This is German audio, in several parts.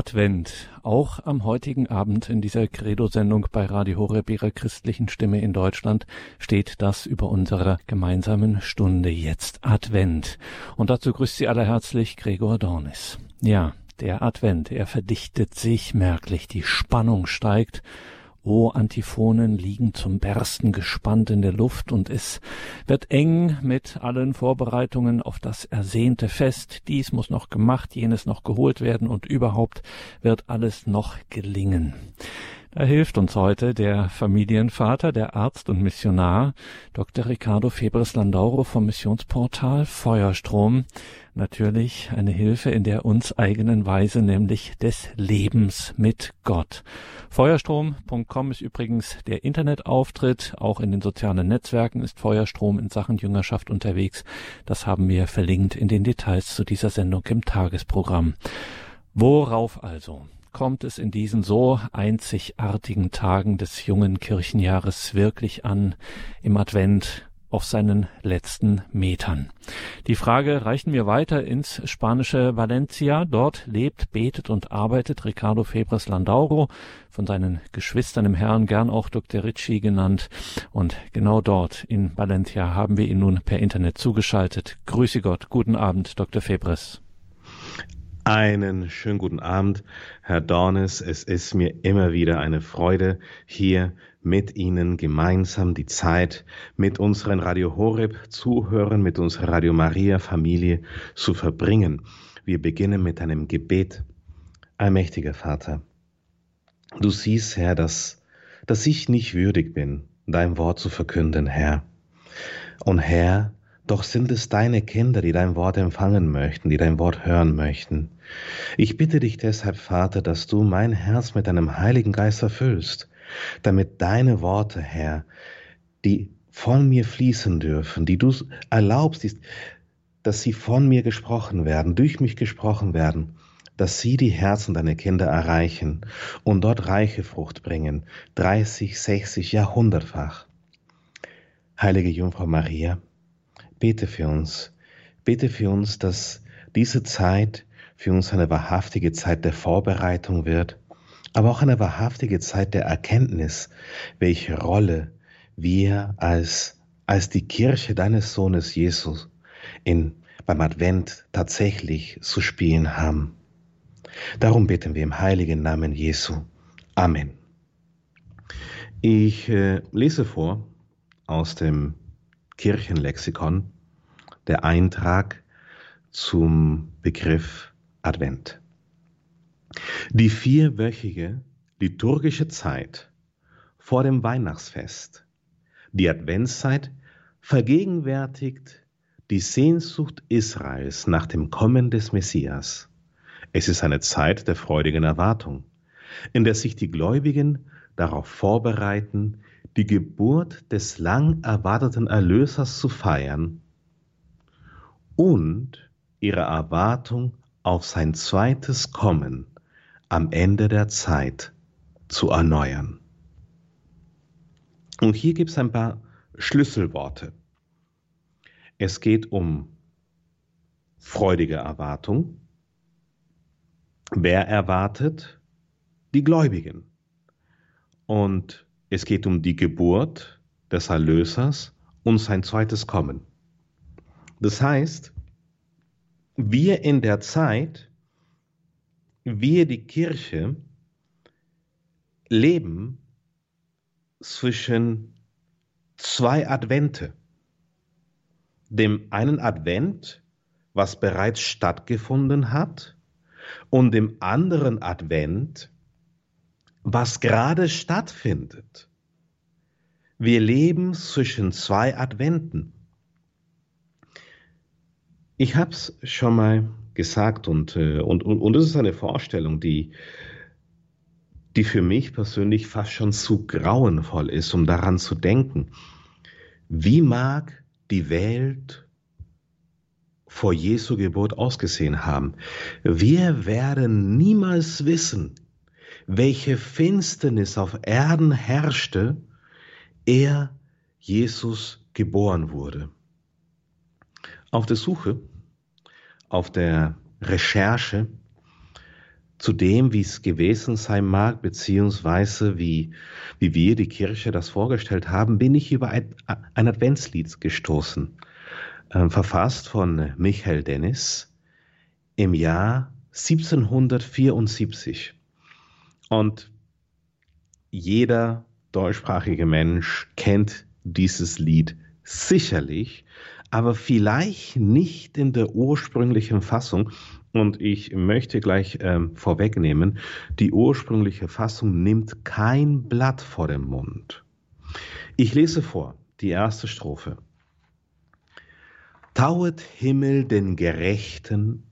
Advent. Auch am heutigen Abend in dieser Credo-Sendung bei Radio Horeb, ihrer christlichen Stimme in Deutschland, steht das über unserer gemeinsamen Stunde jetzt Advent. Und dazu grüßt Sie alle herzlich Gregor Dornis. Ja, der Advent, er verdichtet sich merklich, die Spannung steigt O Antiphonen liegen zum Bersten gespannt in der Luft und es wird eng mit allen Vorbereitungen auf das ersehnte Fest. Dies muss noch gemacht, jenes noch geholt werden und überhaupt wird alles noch gelingen. Da hilft uns heute der Familienvater, der Arzt und Missionar, Dr. Ricardo Febres Landauro vom Missionsportal Feuerstrom. Natürlich eine Hilfe in der uns eigenen Weise, nämlich des Lebens mit Gott. Feuerstrom.com ist übrigens der Internetauftritt. Auch in den sozialen Netzwerken ist Feuerstrom in Sachen Jüngerschaft unterwegs. Das haben wir verlinkt in den Details zu dieser Sendung im Tagesprogramm. Worauf also? kommt es in diesen so einzigartigen Tagen des jungen Kirchenjahres wirklich an, im Advent auf seinen letzten Metern. Die Frage reichen wir weiter ins spanische Valencia. Dort lebt, betet und arbeitet Ricardo Febres Landauro, von seinen Geschwistern im Herrn gern auch Dr. Ricci genannt. Und genau dort in Valencia haben wir ihn nun per Internet zugeschaltet. Grüße Gott, guten Abend, Dr. Febres. Einen schönen guten Abend, Herr Dornes. Es ist mir immer wieder eine Freude, hier mit Ihnen gemeinsam die Zeit mit unseren Radio Horeb Zuhörern, mit unserer Radio Maria Familie zu verbringen. Wir beginnen mit einem Gebet. Allmächtiger Vater, du siehst, Herr, dass, dass ich nicht würdig bin, dein Wort zu verkünden, Herr. Und Herr, doch sind es deine Kinder, die dein Wort empfangen möchten, die dein Wort hören möchten. Ich bitte dich deshalb, Vater, dass du mein Herz mit deinem Heiligen Geist erfüllst, damit deine Worte, Herr, die von mir fließen dürfen, die du erlaubst, dass sie von mir gesprochen werden, durch mich gesprochen werden, dass sie die Herzen deiner Kinder erreichen und dort reiche Frucht bringen, 30, 60, Jahrhundertfach. Heilige Jungfrau Maria, Bete für uns. Bete für uns, dass diese Zeit für uns eine wahrhaftige Zeit der Vorbereitung wird, aber auch eine wahrhaftige Zeit der Erkenntnis, welche Rolle wir als, als die Kirche deines Sohnes Jesus in, beim Advent tatsächlich zu spielen haben. Darum beten wir im heiligen Namen Jesu. Amen. Ich äh, lese vor aus dem Kirchenlexikon der Eintrag zum Begriff Advent. Die vierwöchige liturgische Zeit vor dem Weihnachtsfest, die Adventszeit, vergegenwärtigt die Sehnsucht Israels nach dem Kommen des Messias. Es ist eine Zeit der freudigen Erwartung, in der sich die Gläubigen darauf vorbereiten, die Geburt des lang erwarteten Erlösers zu feiern und ihre Erwartung auf sein zweites Kommen am Ende der Zeit zu erneuern. Und hier gibt es ein paar Schlüsselworte. Es geht um freudige Erwartung. Wer erwartet? Die Gläubigen. Und es geht um die Geburt des Erlösers und sein zweites Kommen. Das heißt, wir in der Zeit, wir die Kirche, leben zwischen zwei Advente. Dem einen Advent, was bereits stattgefunden hat, und dem anderen Advent, was gerade stattfindet. Wir leben zwischen zwei Adventen. Ich habe es schon mal gesagt und, äh, und, und, und es ist eine Vorstellung, die, die für mich persönlich fast schon zu grauenvoll ist, um daran zu denken. Wie mag die Welt vor Jesu Geburt ausgesehen haben? Wir werden niemals wissen, welche Finsternis auf Erden herrschte, er, Jesus, geboren wurde. Auf der Suche, auf der Recherche zu dem, wie es gewesen sein mag, beziehungsweise wie, wie wir die Kirche das vorgestellt haben, bin ich über ein, Adventslied gestoßen, äh, verfasst von Michael Dennis im Jahr 1774. Und jeder deutschsprachige Mensch kennt dieses Lied sicherlich, aber vielleicht nicht in der ursprünglichen Fassung. Und ich möchte gleich ähm, vorwegnehmen, die ursprüngliche Fassung nimmt kein Blatt vor den Mund. Ich lese vor, die erste Strophe. Tauet Himmel den Gerechten,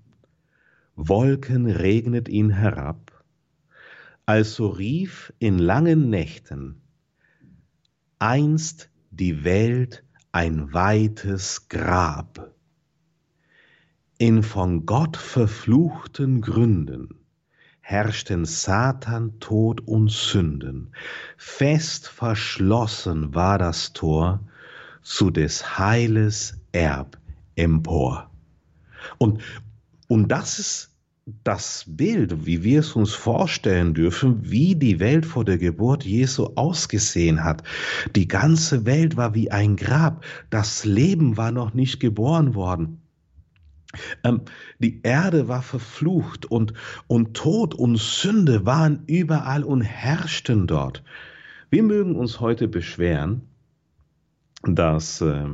Wolken regnet ihn herab, also rief in langen Nächten einst die Welt ein weites Grab. In von Gott verfluchten Gründen herrschten Satan, Tod und Sünden. Fest verschlossen war das Tor zu des Heiles Erb empor. Und, und das ist das Bild, wie wir es uns vorstellen dürfen, wie die Welt vor der Geburt Jesu ausgesehen hat. Die ganze Welt war wie ein Grab. Das Leben war noch nicht geboren worden. Ähm, die Erde war verflucht und, und Tod und Sünde waren überall und herrschten dort. Wir mögen uns heute beschweren, dass äh,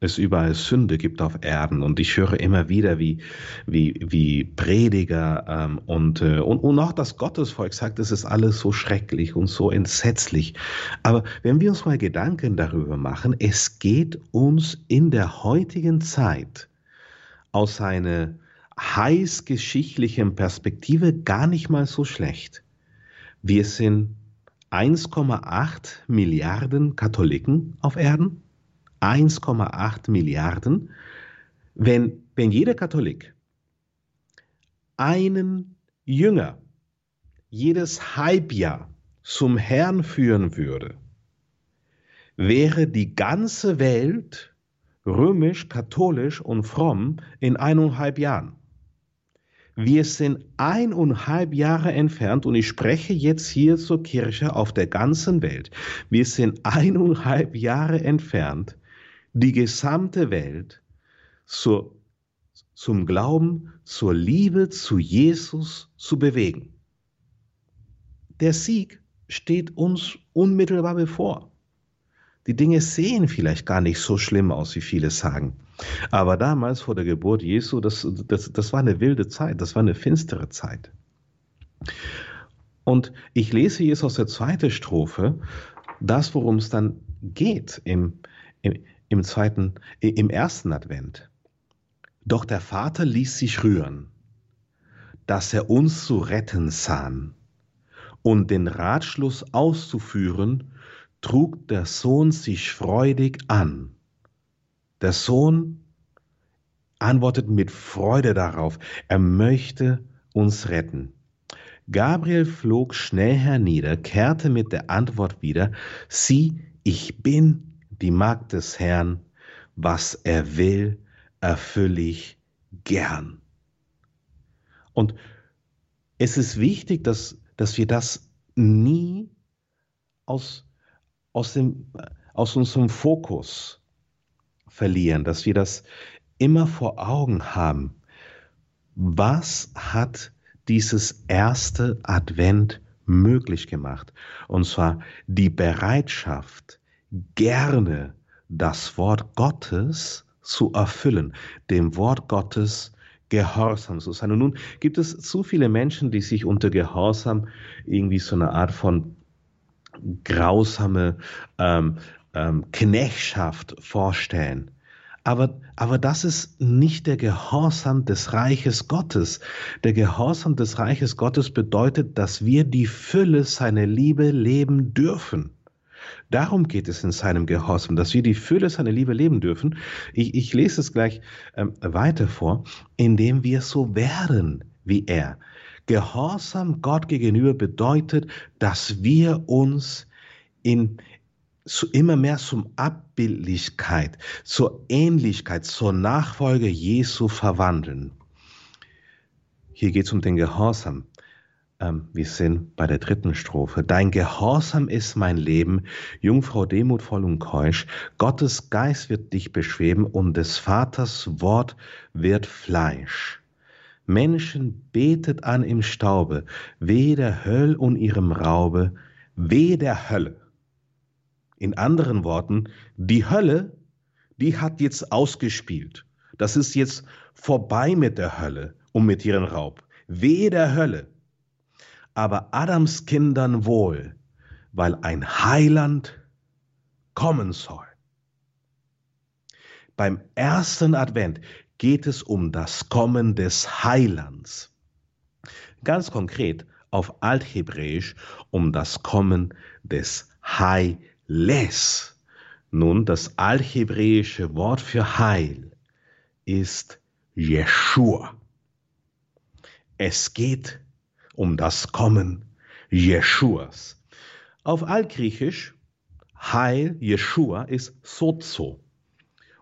es überall Sünde gibt auf Erden. Und ich höre immer wieder, wie, wie, wie Prediger ähm, und, äh, und, und auch das Gottesvolk sagt, es ist alles so schrecklich und so entsetzlich. Aber wenn wir uns mal Gedanken darüber machen, es geht uns in der heutigen Zeit aus einer heißgeschichtlichen Perspektive gar nicht mal so schlecht. Wir sind 1,8 Milliarden Katholiken auf Erden. 1,8 Milliarden, wenn, wenn jeder Katholik einen Jünger jedes Halbjahr zum Herrn führen würde, wäre die ganze Welt römisch, katholisch und fromm in eineinhalb Jahren. Wir sind eineinhalb Jahre entfernt und ich spreche jetzt hier zur Kirche auf der ganzen Welt. Wir sind eineinhalb Jahre entfernt die gesamte Welt zur, zum Glauben, zur Liebe zu Jesus zu bewegen. Der Sieg steht uns unmittelbar bevor. Die Dinge sehen vielleicht gar nicht so schlimm aus, wie viele sagen. Aber damals vor der Geburt Jesu, das, das, das war eine wilde Zeit, das war eine finstere Zeit. Und ich lese jetzt aus der zweiten Strophe das, worum es dann geht im, im, im zweiten, im ersten Advent. Doch der Vater ließ sich rühren, dass er uns zu retten sahn. Und den Ratschluss auszuführen, trug der Sohn sich freudig an. Der Sohn antwortet mit Freude darauf, er möchte uns retten. Gabriel flog schnell hernieder, kehrte mit der Antwort wieder, sieh, ich bin die Magd des Herrn, was er will, erfülle ich gern. Und es ist wichtig, dass, dass wir das nie aus, aus, dem, aus unserem Fokus verlieren, dass wir das immer vor Augen haben. Was hat dieses erste Advent möglich gemacht? Und zwar die Bereitschaft, gerne das Wort Gottes zu erfüllen, dem Wort Gottes gehorsam zu sein. Und nun gibt es zu viele Menschen, die sich unter Gehorsam irgendwie so eine Art von grausame ähm, ähm, Knechtschaft vorstellen. Aber, aber das ist nicht der Gehorsam des Reiches Gottes. Der Gehorsam des Reiches Gottes bedeutet, dass wir die Fülle seiner Liebe leben dürfen. Darum geht es in seinem Gehorsam, dass wir die Fülle seiner Liebe leben dürfen. Ich, ich lese es gleich ähm, weiter vor, indem wir so werden wie er. Gehorsam Gott gegenüber bedeutet, dass wir uns in, zu, immer mehr zum Abbildlichkeit, zur Ähnlichkeit, zur Nachfolge Jesu verwandeln. Hier geht es um den Gehorsam. Ähm, wir sind bei der dritten Strophe. Dein Gehorsam ist mein Leben, Jungfrau demutvoll und keusch. Gottes Geist wird dich beschweben und des Vaters Wort wird Fleisch. Menschen betet an im Staube, weh der Höll und ihrem Raube, weh der Hölle. In anderen Worten, die Hölle, die hat jetzt ausgespielt. Das ist jetzt vorbei mit der Hölle und mit ihrem Raub. Weh der Hölle. Aber Adams Kindern wohl, weil ein Heiland kommen soll. Beim ersten Advent geht es um das Kommen des Heilands. Ganz konkret auf Althebräisch um das Kommen des Heiles. Nun, das althebräische Wort für Heil ist Jeshua. Es geht um das Kommen Jeschuas. Auf Altgriechisch Heil, Jeshua ist Sozo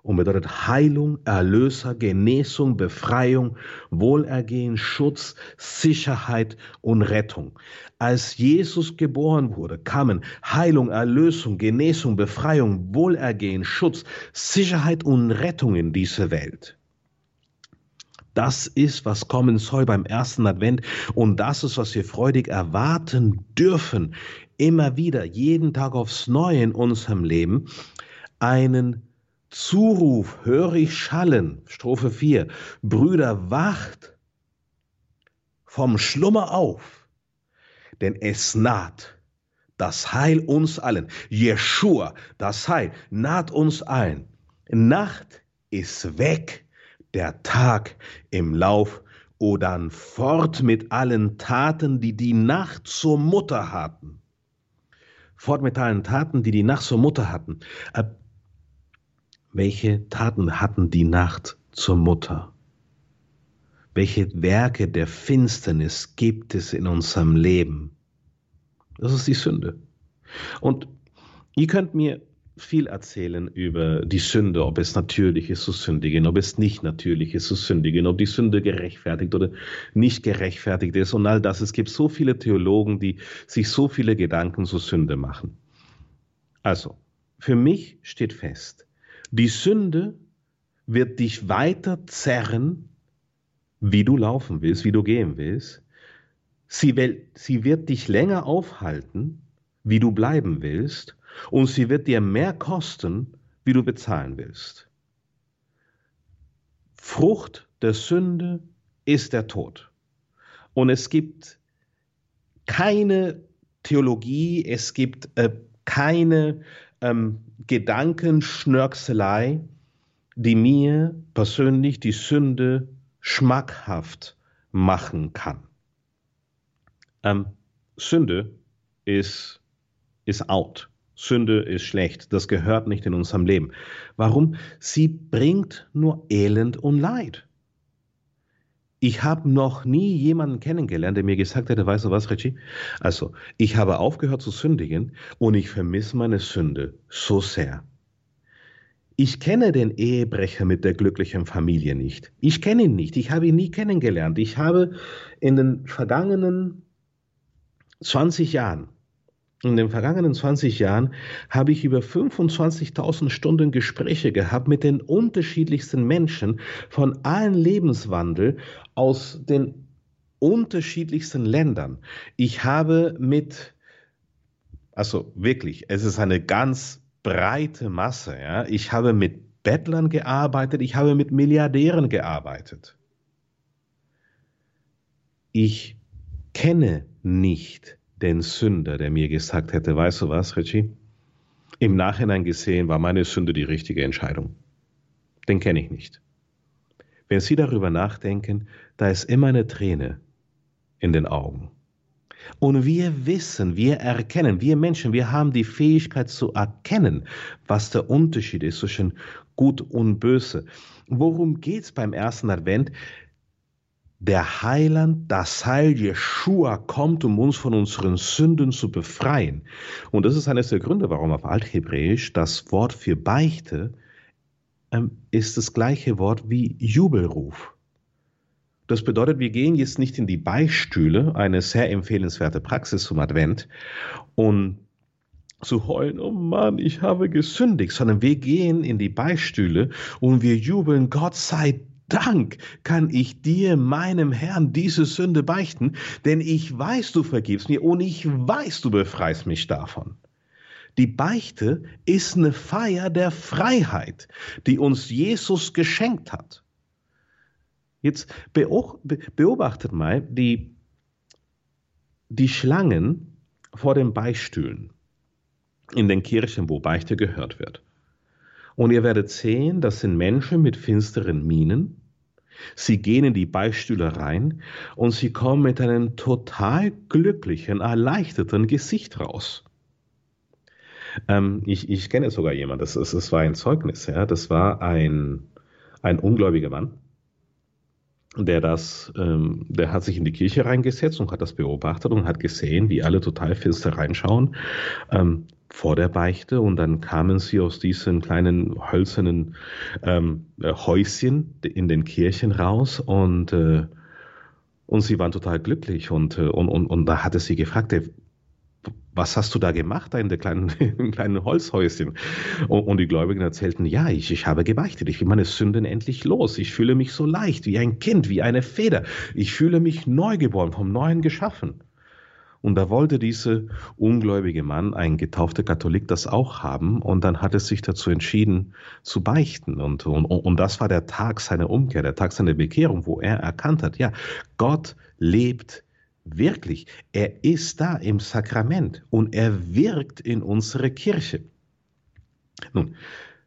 und bedeutet Heilung, Erlöser, Genesung, Befreiung, Wohlergehen, Schutz, Sicherheit und Rettung. Als Jesus geboren wurde, kamen Heilung, Erlösung, Genesung, Befreiung, Wohlergehen, Schutz, Sicherheit und Rettung in diese Welt. Das ist, was kommen soll beim ersten Advent und das ist, was wir freudig erwarten dürfen, immer wieder, jeden Tag aufs Neue in unserem Leben, einen Zuruf höre ich schallen, Strophe 4. Brüder, wacht vom Schlummer auf, denn es naht das Heil uns allen. Jeshua, das Heil, naht uns allen. Nacht ist weg, der Tag im Lauf, o fort mit allen Taten, die die Nacht zur Mutter hatten. Fort mit allen Taten, die die Nacht zur Mutter hatten. Äh, welche Taten hatten die Nacht zur Mutter? Welche Werke der Finsternis gibt es in unserem Leben? Das ist die Sünde. Und ihr könnt mir viel erzählen über die Sünde, ob es natürlich ist zu sündigen, ob es nicht natürlich ist zu sündigen, ob die Sünde gerechtfertigt oder nicht gerechtfertigt ist und all das. Es gibt so viele Theologen, die sich so viele Gedanken zur Sünde machen. Also, für mich steht fest, die Sünde wird dich weiter zerren, wie du laufen willst, wie du gehen willst. Sie, will, sie wird dich länger aufhalten, wie du bleiben willst. Und sie wird dir mehr kosten, wie du bezahlen willst. Frucht der Sünde ist der Tod. Und es gibt keine Theologie, es gibt äh, keine ähm, Gedankenschnörkelei, die mir persönlich die Sünde schmackhaft machen kann. Ähm, Sünde ist, ist out. Sünde ist schlecht. Das gehört nicht in unserem Leben. Warum? Sie bringt nur Elend und Leid. Ich habe noch nie jemanden kennengelernt, der mir gesagt hätte, weißt du was, Richie? Also, ich habe aufgehört zu sündigen und ich vermisse meine Sünde so sehr. Ich kenne den Ehebrecher mit der glücklichen Familie nicht. Ich kenne ihn nicht. Ich habe ihn nie kennengelernt. Ich habe in den vergangenen 20 Jahren in den vergangenen 20 Jahren habe ich über 25.000 Stunden Gespräche gehabt mit den unterschiedlichsten Menschen von allen Lebenswandel aus den unterschiedlichsten Ländern. Ich habe mit, also wirklich, es ist eine ganz breite Masse. Ja? Ich habe mit Bettlern gearbeitet, ich habe mit Milliardären gearbeitet. Ich kenne nicht den Sünder, der mir gesagt hätte, weißt du was, Richie? Im Nachhinein gesehen war meine Sünde die richtige Entscheidung. Den kenne ich nicht. Wenn Sie darüber nachdenken, da ist immer eine Träne in den Augen. Und wir wissen, wir erkennen, wir Menschen, wir haben die Fähigkeit zu erkennen, was der Unterschied ist zwischen Gut und Böse. Worum geht es beim ersten Advent? Der Heiland, das Heil Jeshua kommt, um uns von unseren Sünden zu befreien. Und das ist eines der Gründe, warum auf Althebräisch das Wort für Beichte ähm, ist das gleiche Wort wie Jubelruf. Das bedeutet, wir gehen jetzt nicht in die Beistühle, eine sehr empfehlenswerte Praxis zum Advent, und zu heulen, oh Mann, ich habe gesündigt, sondern wir gehen in die Beistühle und wir jubeln, Gott sei Dank kann ich dir, meinem Herrn, diese Sünde beichten, denn ich weiß, du vergibst mir und ich weiß, du befreist mich davon. Die Beichte ist eine Feier der Freiheit, die uns Jesus geschenkt hat. Jetzt beobachtet mal die, die Schlangen vor den Beistühlen in den Kirchen, wo Beichte gehört wird. Und ihr werdet sehen, das sind Menschen mit finsteren Mienen. Sie gehen in die Beistühle rein und sie kommen mit einem total glücklichen, erleichterten Gesicht raus. Ähm, ich, ich kenne sogar jemanden, das, das, das war ein Zeugnis, ja, das war ein, ein ungläubiger Mann, der das, ähm, der hat sich in die Kirche reingesetzt und hat das beobachtet und hat gesehen, wie alle total finster reinschauen ähm, vor der Beichte. Und dann kamen sie aus diesen kleinen hölzernen ähm, äh, Häuschen in den Kirchen raus und äh, und sie waren total glücklich. Und, äh, und, und, und da hatte sie gefragt, was hast du da gemacht da in der kleinen, im kleinen Holzhäuschen? Und, und, die Gläubigen erzählten, ja, ich, ich habe gebeichtet, ich will meine Sünden endlich los, ich fühle mich so leicht, wie ein Kind, wie eine Feder, ich fühle mich neugeboren, vom Neuen geschaffen. Und da wollte dieser ungläubige Mann, ein getaufter Katholik, das auch haben. Und dann hat er sich dazu entschieden, zu beichten. Und, und, und das war der Tag seiner Umkehr, der Tag seiner Bekehrung, wo er erkannt hat, ja, Gott lebt Wirklich, er ist da im Sakrament und er wirkt in unsere Kirche. Nun,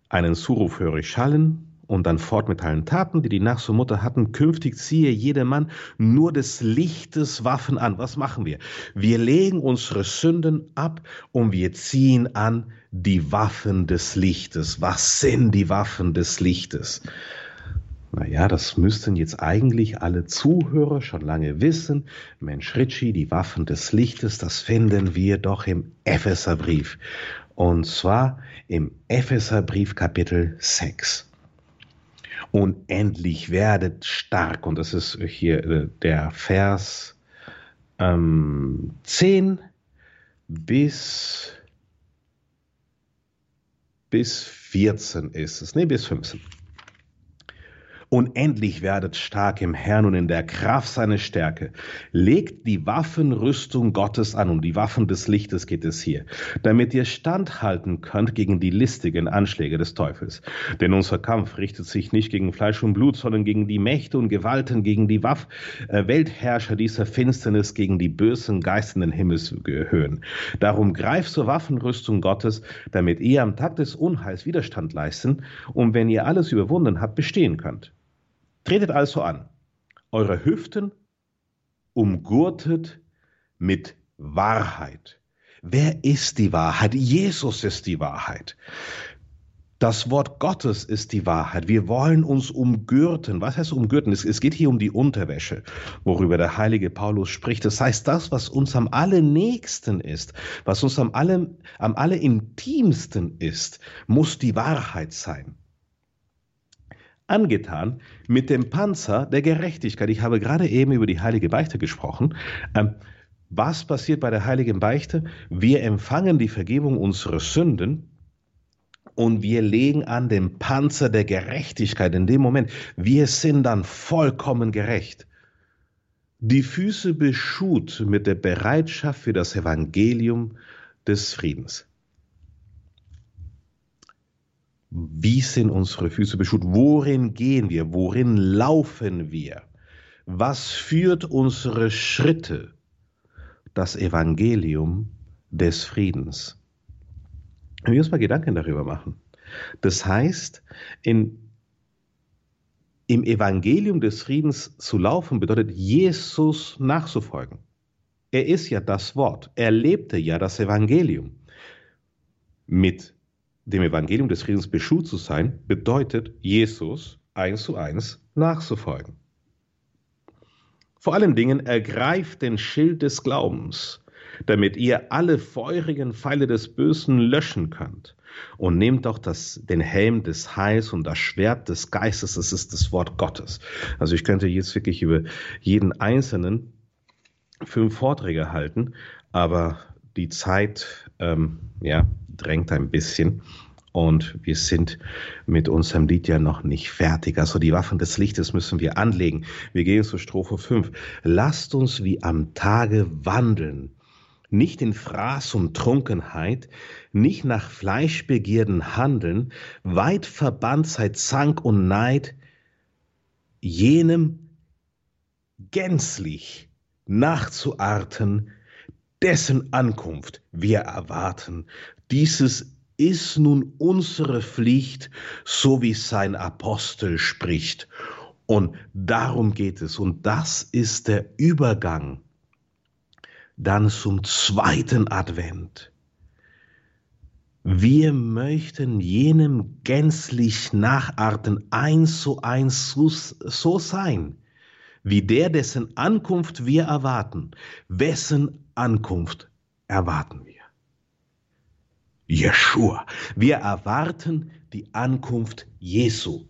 einen Zuruf höre ich schallen und dann fort mit allen Taten, die die Nach zur Mutter hatten. Künftig ziehe jedermann nur des Lichtes Waffen an. Was machen wir? Wir legen unsere Sünden ab und wir ziehen an die Waffen des Lichtes. Was sind die Waffen des Lichtes? Naja, das müssten jetzt eigentlich alle Zuhörer schon lange wissen. Mensch, Ritchie, die Waffen des Lichtes, das finden wir doch im Epheserbrief. Und zwar im Epheserbrief Kapitel 6. Und endlich werdet stark. Und das ist hier äh, der Vers ähm, 10 bis, bis 14 ist es. Nee, bis 15. Und endlich werdet stark im Herrn und in der Kraft seiner Stärke. Legt die Waffenrüstung Gottes an, um die Waffen des Lichtes geht es hier, damit ihr standhalten könnt gegen die listigen Anschläge des Teufels. Denn unser Kampf richtet sich nicht gegen Fleisch und Blut, sondern gegen die Mächte und Gewalten, gegen die Waff äh, Weltherrscher dieser Finsternis, gegen die bösen Geister in den Himmelshöhen. Darum greift zur Waffenrüstung Gottes, damit ihr am Tag des Unheils Widerstand leisten und wenn ihr alles überwunden habt, bestehen könnt. Tretet also an, eure Hüften umgurtet mit Wahrheit. Wer ist die Wahrheit? Jesus ist die Wahrheit. Das Wort Gottes ist die Wahrheit. Wir wollen uns umgürten. Was heißt umgürten? Es, es, geht hier um die Unterwäsche, worüber der heilige Paulus spricht. Das heißt, das, was uns am allernächsten ist, was uns am, allem, am allerintimsten ist, muss die Wahrheit sein angetan mit dem Panzer der Gerechtigkeit. Ich habe gerade eben über die heilige Beichte gesprochen. Ähm, was passiert bei der heiligen Beichte? Wir empfangen die Vergebung unserer Sünden und wir legen an den Panzer der Gerechtigkeit in dem Moment. Wir sind dann vollkommen gerecht. Die Füße beschut mit der Bereitschaft für das Evangelium des Friedens. Wie sind unsere Füße beschut? Worin gehen wir? Worin laufen wir? Was führt unsere Schritte? Das Evangelium des Friedens. Wir uns mal Gedanken darüber machen. Das heißt, in, im Evangelium des Friedens zu laufen bedeutet, Jesus nachzufolgen. Er ist ja das Wort. Er lebte ja das Evangelium. Mit dem Evangelium des Friedens beschult zu sein, bedeutet, Jesus eins zu eins nachzufolgen. Vor allen Dingen ergreift den Schild des Glaubens, damit ihr alle feurigen Pfeile des Bösen löschen könnt. und nehmt doch das, den Helm des Heils und das Schwert des Geistes, das ist das Wort Gottes. Also ich könnte jetzt wirklich über jeden einzelnen fünf Vorträge halten, aber die Zeit ähm, ja, drängt ein bisschen. Und wir sind mit unserem Lied ja noch nicht fertig. Also die Waffen des Lichtes müssen wir anlegen. Wir gehen zur Strophe 5. Lasst uns wie am Tage wandeln nicht in Fraß und Trunkenheit, nicht nach Fleischbegierden handeln, weit verbannt seit Zank und Neid, jenem gänzlich nachzuarten, dessen Ankunft wir erwarten. Dieses ist nun unsere Pflicht, so wie sein Apostel spricht. Und darum geht es. Und das ist der Übergang dann zum zweiten Advent. Wir möchten jenem gänzlich nacharten, eins zu eins so sein, wie der, dessen Ankunft wir erwarten. Wessen Ankunft erwarten wir? Jeshua. Wir erwarten die Ankunft Jesu.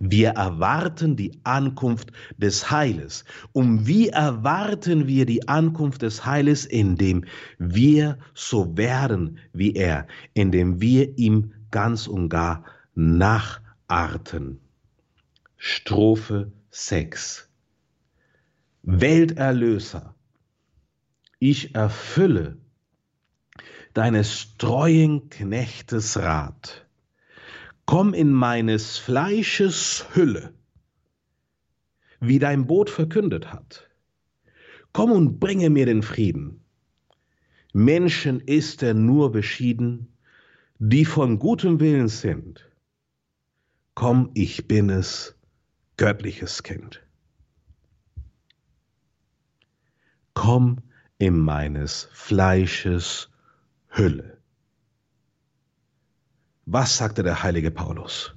Wir erwarten die Ankunft des Heiles. Und wie erwarten wir die Ankunft des Heiles? Indem wir so werden wie er, indem wir ihm ganz und gar nacharten. Strophe 6. Welterlöser, ich erfülle deines treuen Knechtes Rat komm in meines Fleisches Hülle, wie dein Boot verkündet hat. Komm und bringe mir den Frieden. Menschen ist er nur beschieden, die von gutem Willen sind. Komm, ich bin es, göttliches Kind. Komm in meines Fleisches Hülle. Was sagte der heilige Paulus?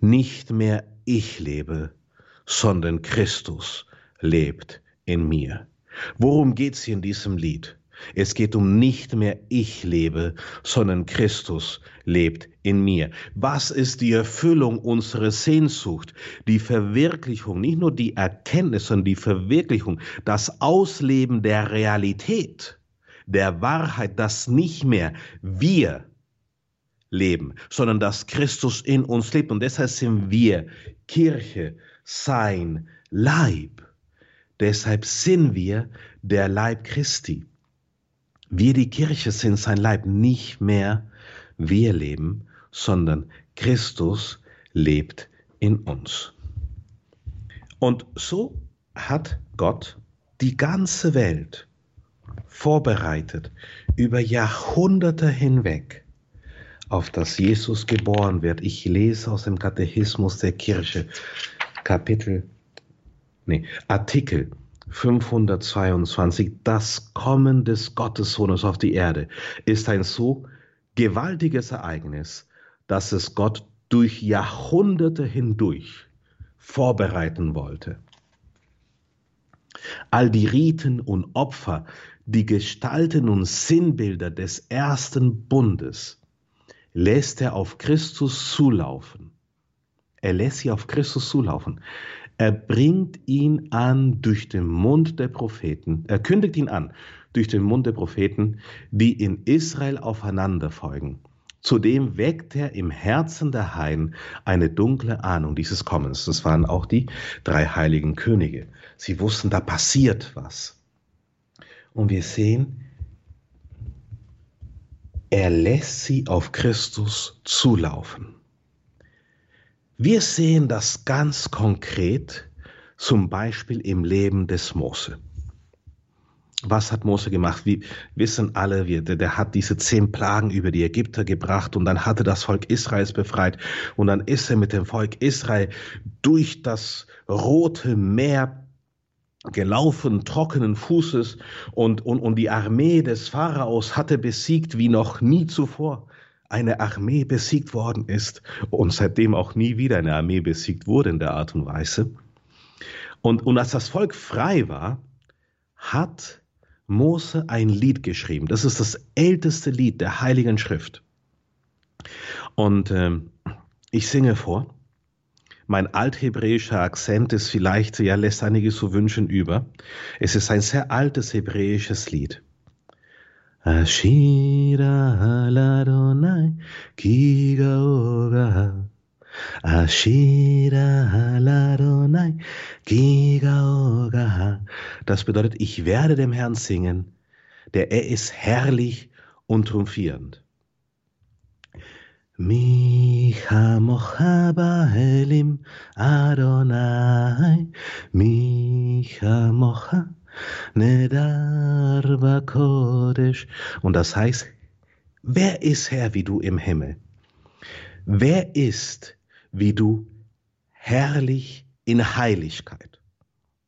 Nicht mehr ich lebe, sondern Christus lebt in mir. Worum geht's hier in diesem Lied? Es geht um nicht mehr ich lebe, sondern Christus lebt in mir. Was ist die Erfüllung unserer Sehnsucht? Die Verwirklichung, nicht nur die Erkenntnis, sondern die Verwirklichung, das Ausleben der Realität, der Wahrheit, dass nicht mehr wir leben, sondern dass Christus in uns lebt. Und deshalb sind wir Kirche, sein Leib. Deshalb sind wir der Leib Christi. Wir, die Kirche, sind sein Leib. Nicht mehr wir leben, sondern Christus lebt in uns. Und so hat Gott die ganze Welt vorbereitet über Jahrhunderte hinweg auf das Jesus geboren wird. Ich lese aus dem Katechismus der Kirche, Kapitel, nee, Artikel 522. Das Kommen des Gottessohnes auf die Erde ist ein so gewaltiges Ereignis, dass es Gott durch Jahrhunderte hindurch vorbereiten wollte. All die Riten und Opfer, die Gestalten und Sinnbilder des ersten Bundes, lässt er auf Christus zulaufen. Er lässt sie auf Christus zulaufen. Er bringt ihn an durch den Mund der Propheten. Er kündigt ihn an durch den Mund der Propheten, die in Israel aufeinander folgen. Zudem weckt er im Herzen der Heiden eine dunkle Ahnung dieses Kommens. Das waren auch die drei heiligen Könige. Sie wussten, da passiert was. Und wir sehen, er lässt sie auf Christus zulaufen. Wir sehen das ganz konkret zum Beispiel im Leben des Mose. Was hat Mose gemacht? Wir wissen alle, wir, der, der hat diese zehn Plagen über die Ägypter gebracht und dann hatte das Volk Israels befreit und dann ist er mit dem Volk Israel durch das Rote Meer gelaufen, trockenen Fußes und, und, und die Armee des Pharaos hatte besiegt wie noch nie zuvor eine Armee besiegt worden ist und seitdem auch nie wieder eine Armee besiegt wurde in der Art und Weise. Und, und als das Volk frei war, hat Mose ein Lied geschrieben. Das ist das älteste Lied der Heiligen Schrift. Und ähm, ich singe vor. Mein althebräischer Akzent ist vielleicht, ja, lässt einiges zu wünschen über. Es ist ein sehr altes hebräisches Lied. Ashira Ladonai Kigaoga Ashira Ladonai Kigaoga Das bedeutet, ich werde dem Herrn singen, der er ist herrlich und triumphierend. Micha mocha bahelim Adonai Micha mocha Nedar Kodesh. Und das heißt, wer ist Herr wie du im Himmel? Wer ist wie du herrlich in Heiligkeit?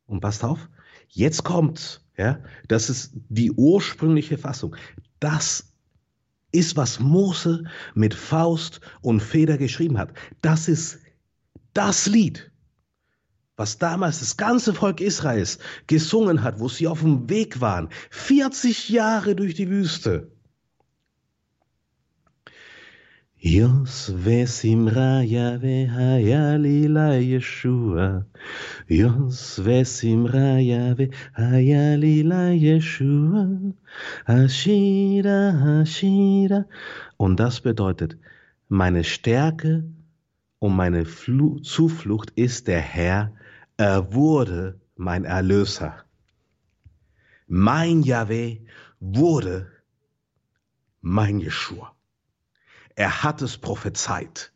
Und passt auf, jetzt kommt's, ja, das ist die ursprüngliche Fassung. Das ist, was Mose mit Faust und Feder geschrieben hat. Das ist das Lied, was damals das ganze Volk Israels gesungen hat, wo sie auf dem Weg waren, 40 Jahre durch die Wüste. Yosve Simra Yahweh Hayalila Yeshua. Yosve Simra Yahweh Hayalila Yeshua. Hashira Hashira. Und das bedeutet, meine Stärke und meine Flu Zuflucht ist der Herr. Er wurde mein Erlöser. Mein Yahweh wurde mein Yeshua. Er hat es prophezeit.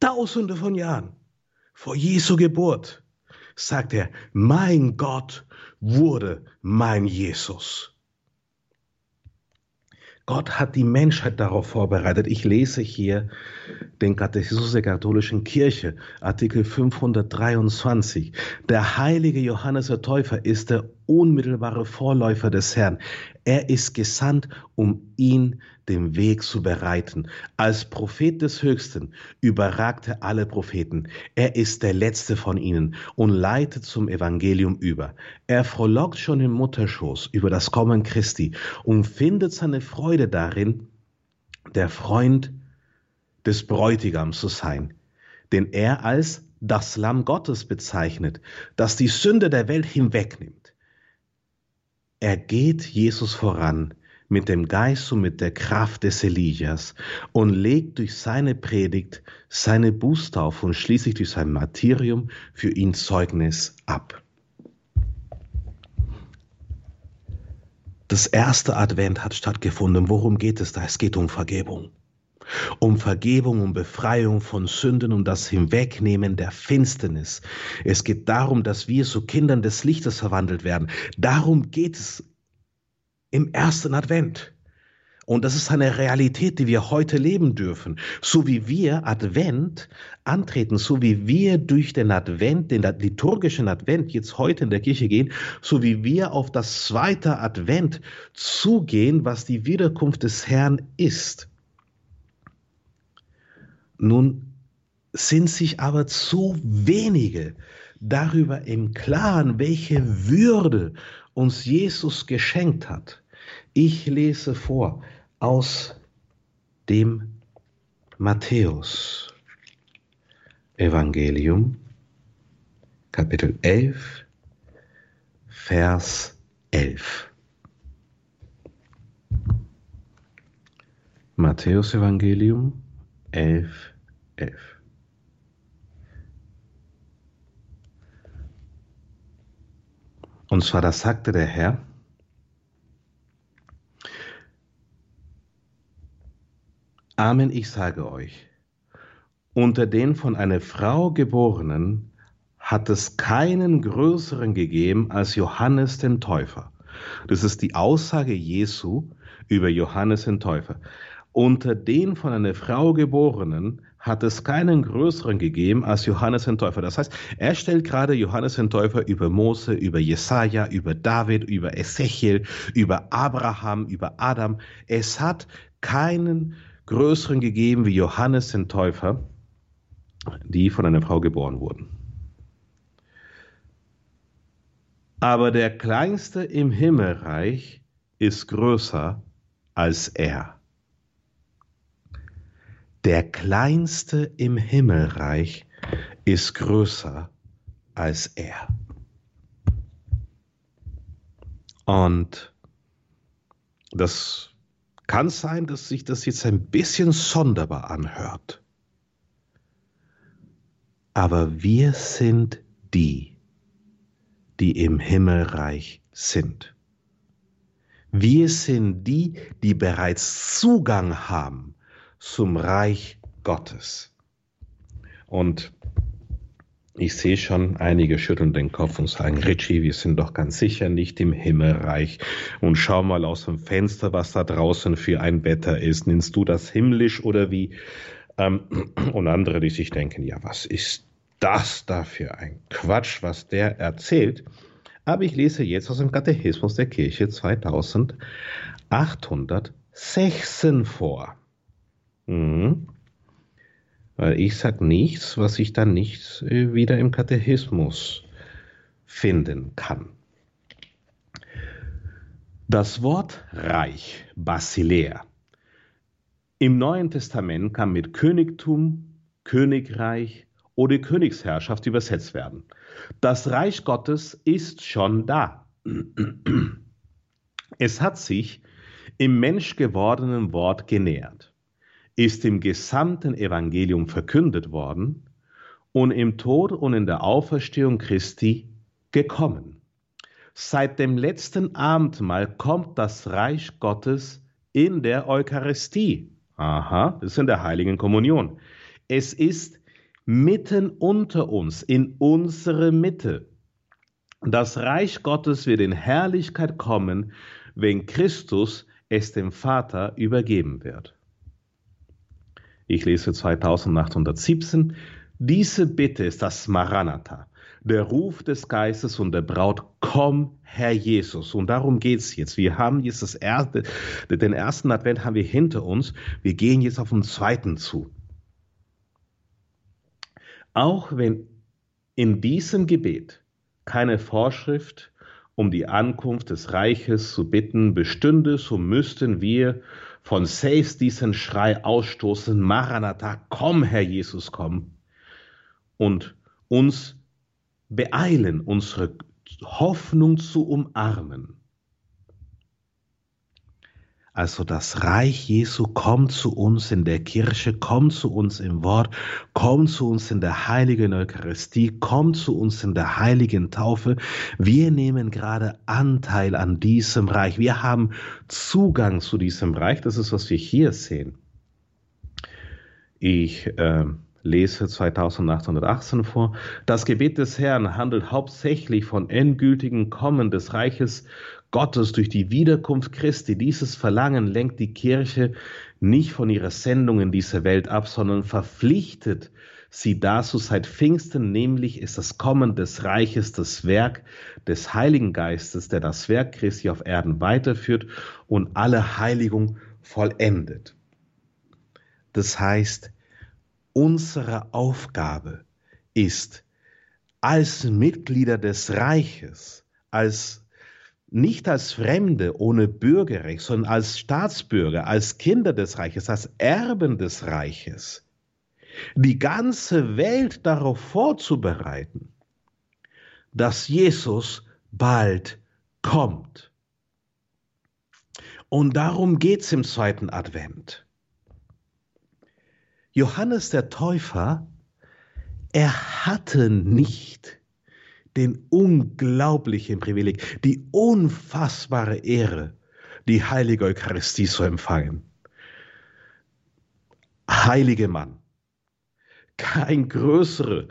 Tausende von Jahren vor Jesu Geburt sagt er, mein Gott wurde mein Jesus. Gott hat die Menschheit darauf vorbereitet. Ich lese hier den Katechismus der katholischen Kirche, Artikel 523. Der heilige Johannes der Täufer ist der unmittelbare Vorläufer des Herrn. Er ist gesandt, um ihn den Weg zu bereiten. Als Prophet des Höchsten überragt er alle Propheten. Er ist der letzte von ihnen und leitet zum Evangelium über. Er frohlockt schon im Mutterschoß über das Kommen Christi und findet seine Freude darin, der Freund des Bräutigams zu sein, den er als das Lamm Gottes bezeichnet, das die Sünde der Welt hinwegnimmt. Er geht Jesus voran mit dem Geist und mit der Kraft des Elias und legt durch seine Predigt seine Bußtaufe und schließlich durch sein Martyrium für ihn Zeugnis ab. Das erste Advent hat stattgefunden. Worum geht es da? Es geht um Vergebung um Vergebung, um Befreiung von Sünden, um das Hinwegnehmen der Finsternis. Es geht darum, dass wir zu Kindern des Lichtes verwandelt werden. Darum geht es im ersten Advent. Und das ist eine Realität, die wir heute leben dürfen. So wie wir Advent antreten, so wie wir durch den Advent, den liturgischen Advent jetzt heute in der Kirche gehen, so wie wir auf das zweite Advent zugehen, was die Wiederkunft des Herrn ist. Nun sind sich aber zu wenige darüber im Klaren, welche Würde uns Jesus geschenkt hat. Ich lese vor aus dem Matthäus Evangelium, Kapitel 11, Vers 11. Matthäus Evangelium 11, 11. Und zwar, das sagte der Herr, Amen, ich sage euch, unter den von einer Frau geborenen hat es keinen größeren gegeben als Johannes den Täufer. Das ist die Aussage Jesu über Johannes den Täufer. Unter den von einer Frau geborenen hat es keinen größeren gegeben als Johannes den Täufer. Das heißt, er stellt gerade Johannes den Täufer über Mose, über Jesaja, über David, über Ezechiel, über Abraham, über Adam. Es hat keinen größeren gegeben wie Johannes den Täufer, die von einer Frau geboren wurden. Aber der Kleinste im Himmelreich ist größer als er. Der Kleinste im Himmelreich ist größer als er. Und das kann sein, dass sich das jetzt ein bisschen sonderbar anhört. Aber wir sind die, die im Himmelreich sind. Wir sind die, die bereits Zugang haben zum Reich Gottes. Und ich sehe schon, einige schütteln den Kopf und sagen, Richie, wir sind doch ganz sicher nicht im Himmelreich. Und schau mal aus dem Fenster, was da draußen für ein Wetter ist. Nimmst du das himmlisch oder wie? Ähm, und andere, die sich denken, ja, was ist das da für ein Quatsch, was der erzählt? Aber ich lese jetzt aus dem Katechismus der Kirche 2816 vor. Mhm. Weil ich sage nichts, was ich dann nicht äh, wieder im Katechismus finden kann. Das Wort Reich, Basilea, im Neuen Testament kann mit Königtum, Königreich oder Königsherrschaft übersetzt werden. Das Reich Gottes ist schon da. Es hat sich im menschgewordenen Wort genährt ist im gesamten Evangelium verkündet worden und im Tod und in der Auferstehung Christi gekommen. Seit dem letzten Abendmahl kommt das Reich Gottes in der Eucharistie. Aha, das ist in der heiligen Kommunion. Es ist mitten unter uns, in unsere Mitte. Das Reich Gottes wird in Herrlichkeit kommen, wenn Christus es dem Vater übergeben wird. Ich lese 2817. Diese Bitte ist das Maranatha, der Ruf des Geistes und der Braut, komm, Herr Jesus. Und darum geht's jetzt. Wir haben jetzt das erste, den ersten Advent haben wir hinter uns. Wir gehen jetzt auf den zweiten zu. Auch wenn in diesem Gebet keine Vorschrift um die Ankunft des Reiches zu bitten bestünde, so müssten wir von selbst diesen Schrei ausstoßen, Maranatha, komm, Herr Jesus, komm, und uns beeilen, unsere Hoffnung zu umarmen. Also das Reich Jesu kommt zu uns in der Kirche, kommt zu uns im Wort, kommt zu uns in der heiligen Eucharistie, kommt zu uns in der heiligen Taufe. Wir nehmen gerade Anteil an diesem Reich. Wir haben Zugang zu diesem Reich. Das ist, was wir hier sehen. Ich äh, lese 2818 vor. Das Gebet des Herrn handelt hauptsächlich von endgültigen Kommen des Reiches Gottes durch die Wiederkunft Christi. Dieses Verlangen lenkt die Kirche nicht von ihrer Sendung in dieser Welt ab, sondern verpflichtet sie dazu seit Pfingsten, nämlich ist das Kommen des Reiches das Werk des Heiligen Geistes, der das Werk Christi auf Erden weiterführt und alle Heiligung vollendet. Das heißt, unsere Aufgabe ist, als Mitglieder des Reiches, als nicht als Fremde ohne Bürgerrecht, sondern als Staatsbürger, als Kinder des Reiches, als Erben des Reiches, die ganze Welt darauf vorzubereiten, dass Jesus bald kommt. Und darum geht es im zweiten Advent. Johannes der Täufer, er hatte nicht den unglaublichen Privileg, die unfassbare Ehre, die heilige Eucharistie zu empfangen. Heilige Mann, kein größerer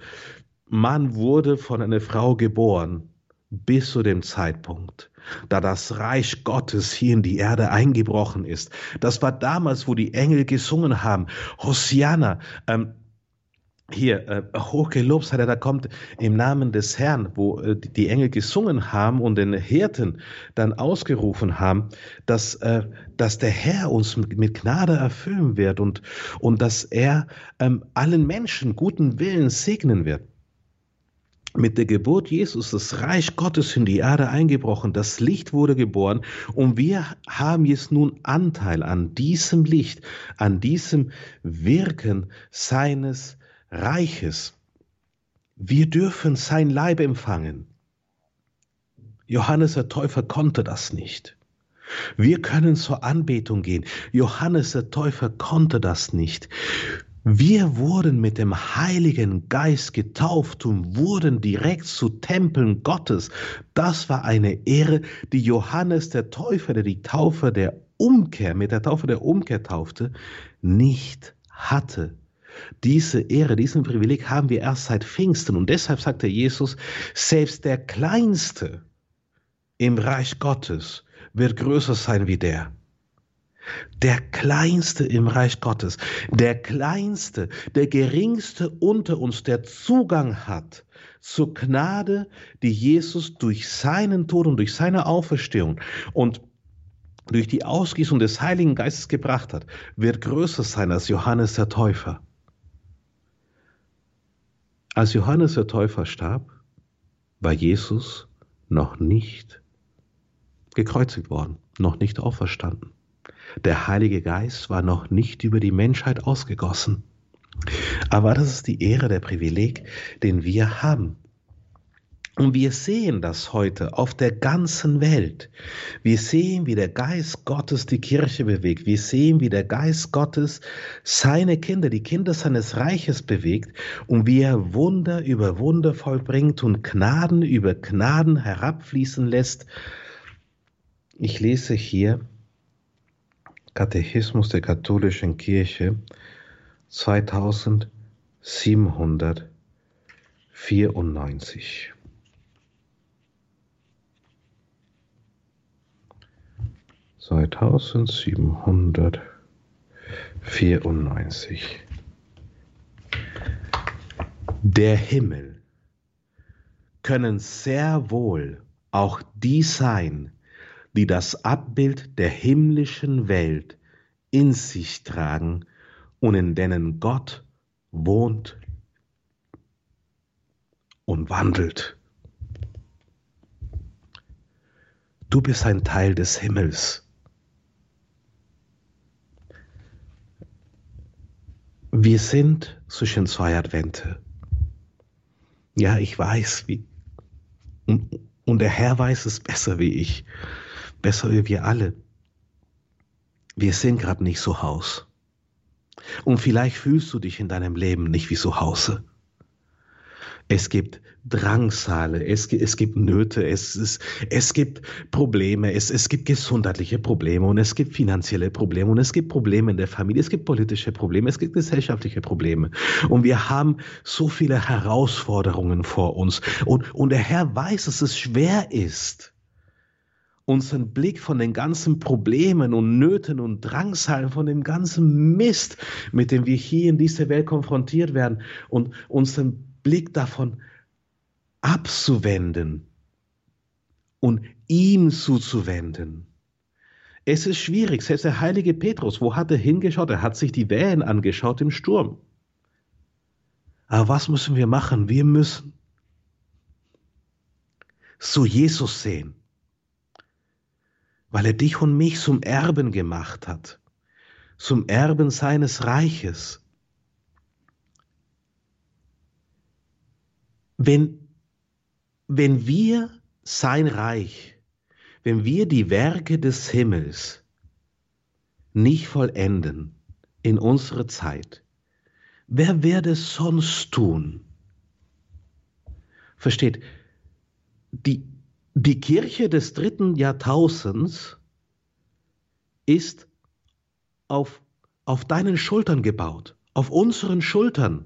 Mann wurde von einer Frau geboren bis zu dem Zeitpunkt, da das Reich Gottes hier in die Erde eingebrochen ist. Das war damals, wo die Engel gesungen haben, Hosianna, ähm, hier, äh, hochgelobt sei der, da kommt im Namen des Herrn, wo äh, die Engel gesungen haben und den Hirten dann ausgerufen haben, dass, äh, dass der Herr uns mit, mit Gnade erfüllen wird und, und dass er ähm, allen Menschen guten Willen segnen wird. mit der Geburt Jesus das Reich Gottes in die Erde eingebrochen, das Licht wurde geboren und wir haben jetzt nun Anteil an diesem Licht, an diesem Wirken seines Reiches. Wir dürfen sein Leib empfangen. Johannes der Täufer konnte das nicht. Wir können zur Anbetung gehen. Johannes der Täufer konnte das nicht. Wir wurden mit dem Heiligen Geist getauft und wurden direkt zu Tempeln Gottes. Das war eine Ehre, die Johannes der Täufer, der die Taufe der Umkehr, mit der Taufe der Umkehr taufte, nicht hatte. Diese Ehre, diesen Privileg haben wir erst seit Pfingsten. Und deshalb sagte Jesus, selbst der Kleinste im Reich Gottes wird größer sein wie der. Der Kleinste im Reich Gottes, der Kleinste, der Geringste unter uns, der Zugang hat zur Gnade, die Jesus durch seinen Tod und durch seine Auferstehung und durch die Ausgießung des Heiligen Geistes gebracht hat, wird größer sein als Johannes der Täufer. Als Johannes der Täufer starb, war Jesus noch nicht gekreuzigt worden, noch nicht auferstanden. Der Heilige Geist war noch nicht über die Menschheit ausgegossen. Aber das ist die Ehre, der Privileg, den wir haben. Und wir sehen das heute auf der ganzen Welt. Wir sehen, wie der Geist Gottes die Kirche bewegt. Wir sehen, wie der Geist Gottes seine Kinder, die Kinder seines Reiches bewegt und wie er Wunder über Wunder vollbringt und Gnaden über Gnaden herabfließen lässt. Ich lese hier Katechismus der katholischen Kirche 2794. Zweitausendsiebenhundertvierundneunzig. Der Himmel können sehr wohl auch die sein, die das Abbild der himmlischen Welt in sich tragen und in denen Gott wohnt und wandelt. Du bist ein Teil des Himmels. Wir sind zwischen zwei Advente. Ja, ich weiß, wie. Und, und der Herr weiß es besser wie ich besser wie wir alle. Wir sind gerade nicht zu Haus. Und vielleicht fühlst du dich in deinem Leben nicht wie zu Hause. Es gibt Drangsale, es, es gibt Nöte, es, es, es gibt Probleme, es, es gibt gesundheitliche Probleme und es gibt finanzielle Probleme und es gibt Probleme in der Familie, es gibt politische Probleme, es gibt gesellschaftliche Probleme. Und wir haben so viele Herausforderungen vor uns. Und, und der Herr weiß, dass es schwer ist unseren Blick von den ganzen Problemen und Nöten und Drangsalen, von dem ganzen Mist, mit dem wir hier in dieser Welt konfrontiert werden, und unseren Blick davon abzuwenden und ihm zuzuwenden. Es ist schwierig, selbst der heilige Petrus, wo hat er hingeschaut? Er hat sich die Wellen angeschaut im Sturm. Aber was müssen wir machen? Wir müssen zu Jesus sehen weil er dich und mich zum Erben gemacht hat, zum Erben seines Reiches. Wenn, wenn wir sein Reich, wenn wir die Werke des Himmels nicht vollenden in unserer Zeit, wer werde es sonst tun? Versteht, die, die Kirche des dritten Jahrtausends ist auf, auf deinen Schultern gebaut, auf unseren Schultern.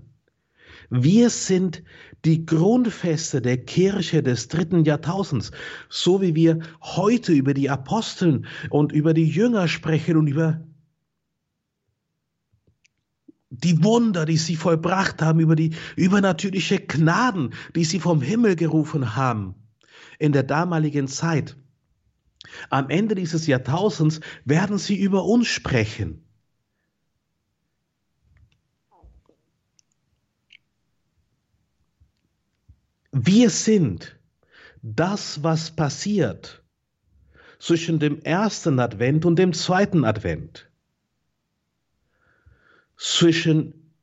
Wir sind die Grundfeste der Kirche des dritten Jahrtausends, so wie wir heute über die Aposteln und über die Jünger sprechen und über die Wunder, die sie vollbracht haben, über die übernatürliche Gnaden, die sie vom Himmel gerufen haben in der damaligen Zeit. Am Ende dieses Jahrtausends werden sie über uns sprechen. Wir sind das, was passiert zwischen dem ersten Advent und dem zweiten Advent. Zwischen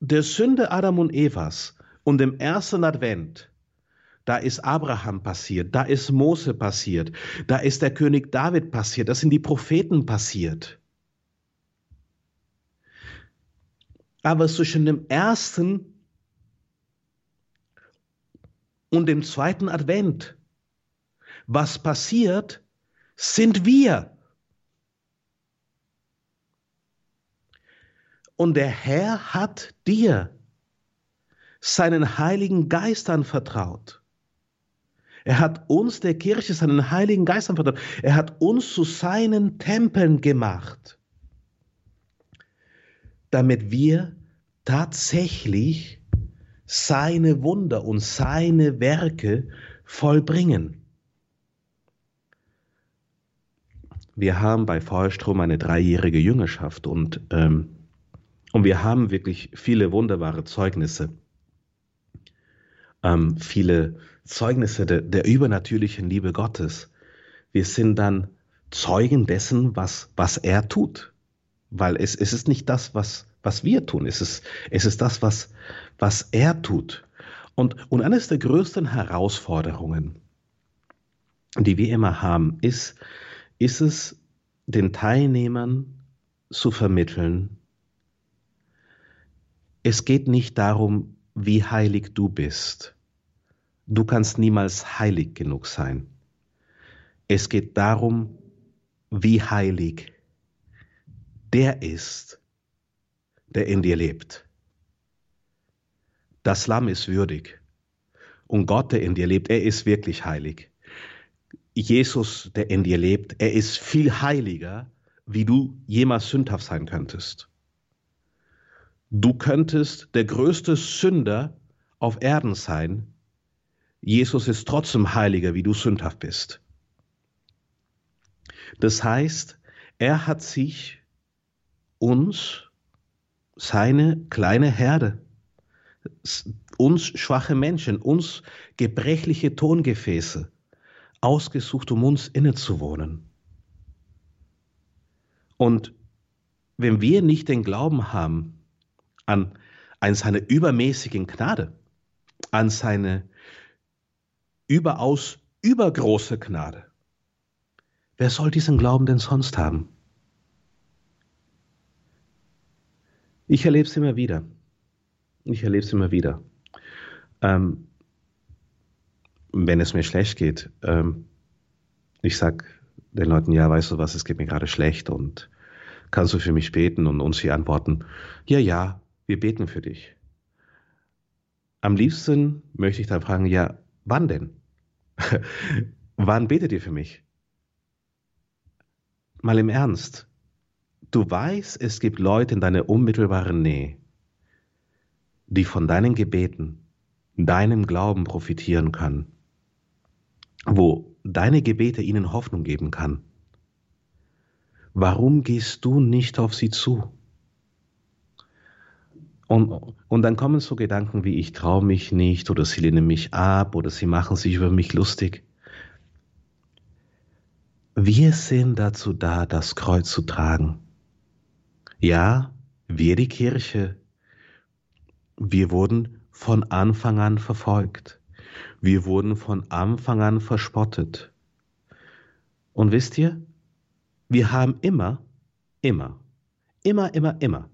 der Sünde Adam und Evas und dem ersten Advent da ist Abraham passiert, da ist Mose passiert, da ist der König David passiert, das sind die Propheten passiert. Aber zwischen dem ersten und dem zweiten Advent, was passiert, sind wir. Und der Herr hat dir seinen Heiligen Geist anvertraut. Er hat uns, der Kirche, seinen Heiligen Geist anvertraut. Er hat uns zu seinen Tempeln gemacht, damit wir tatsächlich seine Wunder und seine Werke vollbringen. Wir haben bei Feuerstrom eine dreijährige Jüngerschaft und, ähm, und wir haben wirklich viele wunderbare Zeugnisse, ähm, viele Zeugnisse der, der übernatürlichen Liebe Gottes. Wir sind dann Zeugen dessen, was, was er tut. Weil es, es ist nicht das, was, was wir tun. Es ist, es ist das, was, was er tut. Und, und eines der größten Herausforderungen, die wir immer haben, ist, ist es, den Teilnehmern zu vermitteln, es geht nicht darum, wie heilig du bist. Du kannst niemals heilig genug sein. Es geht darum, wie heilig der ist, der in dir lebt. Das Lamm ist würdig und Gott, der in dir lebt, er ist wirklich heilig. Jesus, der in dir lebt, er ist viel heiliger, wie du jemals sündhaft sein könntest. Du könntest der größte Sünder auf Erden sein, Jesus ist trotzdem heiliger, wie du sündhaft bist. Das heißt, er hat sich uns, seine kleine Herde, uns schwache Menschen, uns gebrechliche Tongefäße ausgesucht, um uns innezuwohnen. Und wenn wir nicht den Glauben haben an, an seine übermäßigen Gnade, an seine überaus übergroße Gnade. Wer soll diesen Glauben denn sonst haben? Ich erlebe es immer wieder. Ich erlebe es immer wieder. Ähm, wenn es mir schlecht geht, ähm, ich sage den Leuten, ja, weißt du was, es geht mir gerade schlecht und kannst du für mich beten und uns hier antworten, ja, ja, wir beten für dich. Am liebsten möchte ich dann fragen, ja, Wann denn? Wann betet ihr für mich? Mal im Ernst. Du weißt, es gibt Leute in deiner unmittelbaren Nähe, die von deinen Gebeten, deinem Glauben profitieren können, wo deine Gebete ihnen Hoffnung geben kann. Warum gehst du nicht auf sie zu? Und, und dann kommen so Gedanken wie, ich traue mich nicht oder sie lehnen mich ab oder sie machen sich über mich lustig. Wir sind dazu da, das Kreuz zu tragen. Ja, wir die Kirche, wir wurden von Anfang an verfolgt. Wir wurden von Anfang an verspottet. Und wisst ihr, wir haben immer, immer, immer, immer, immer